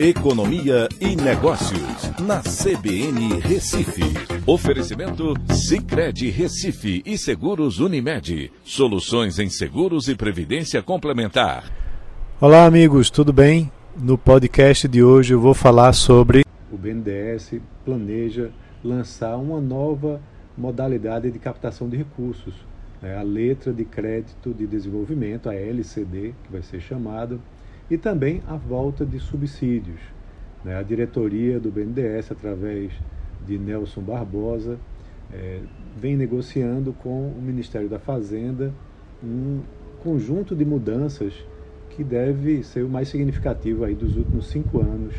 Economia e Negócios, na CBN Recife. Oferecimento Cicred Recife e Seguros Unimed. Soluções em seguros e previdência complementar. Olá, amigos, tudo bem? No podcast de hoje eu vou falar sobre. O BNDES planeja lançar uma nova modalidade de captação de recursos, né? a letra de crédito de desenvolvimento, a LCD, que vai ser chamada e também a volta de subsídios. Né? A diretoria do BNDES, através de Nelson Barbosa, é, vem negociando com o Ministério da Fazenda um conjunto de mudanças que deve ser o mais significativo aí dos últimos cinco anos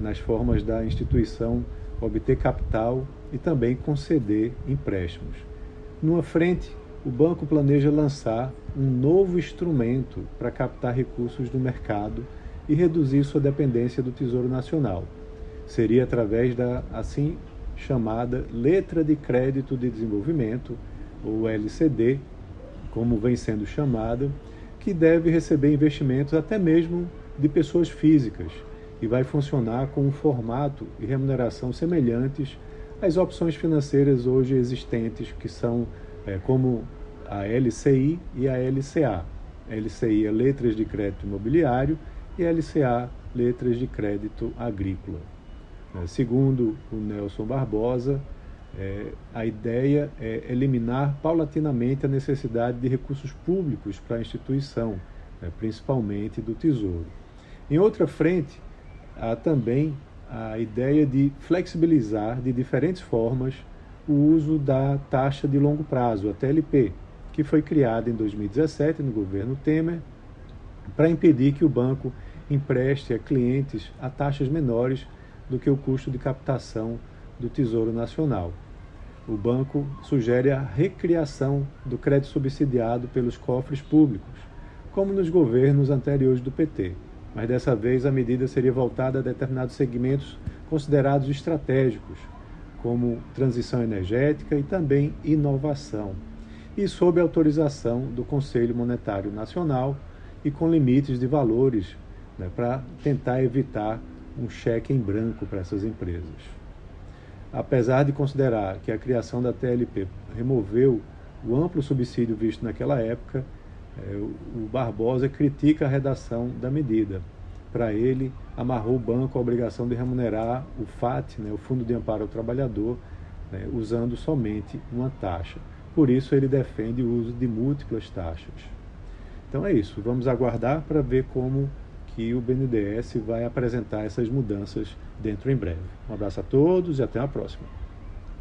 nas formas da instituição obter capital e também conceder empréstimos. Numa frente, o banco planeja lançar um novo instrumento para captar recursos do mercado e reduzir sua dependência do Tesouro Nacional. Seria através da assim chamada Letra de Crédito de Desenvolvimento, ou LCD, como vem sendo chamada, que deve receber investimentos até mesmo de pessoas físicas e vai funcionar com um formato e remuneração semelhantes às opções financeiras hoje existentes, que são é, como a LCI e a LCA. LCI é letras de crédito imobiliário e LCA letras de crédito agrícola. É, segundo o Nelson Barbosa, é, a ideia é eliminar paulatinamente a necessidade de recursos públicos para a instituição, né, principalmente do Tesouro. Em outra frente, há também a ideia de flexibilizar de diferentes formas o uso da taxa de longo prazo, a TLP, que foi criada em 2017 no governo Temer para impedir que o banco empreste a clientes a taxas menores do que o custo de captação do Tesouro Nacional. O banco sugere a recriação do crédito subsidiado pelos cofres públicos, como nos governos anteriores do PT, mas dessa vez a medida seria voltada a determinados segmentos considerados estratégicos, como transição energética e também inovação e sob autorização do Conselho Monetário Nacional e com limites de valores né, para tentar evitar um cheque em branco para essas empresas. Apesar de considerar que a criação da TLP removeu o amplo subsídio visto naquela época, é, o Barbosa critica a redação da medida. Para ele, amarrou o banco à obrigação de remunerar o FAT, né, o Fundo de Amparo ao Trabalhador, né, usando somente uma taxa. Por isso ele defende o uso de múltiplas taxas. Então é isso, vamos aguardar para ver como que o BNDES vai apresentar essas mudanças dentro em breve. Um abraço a todos e até a próxima.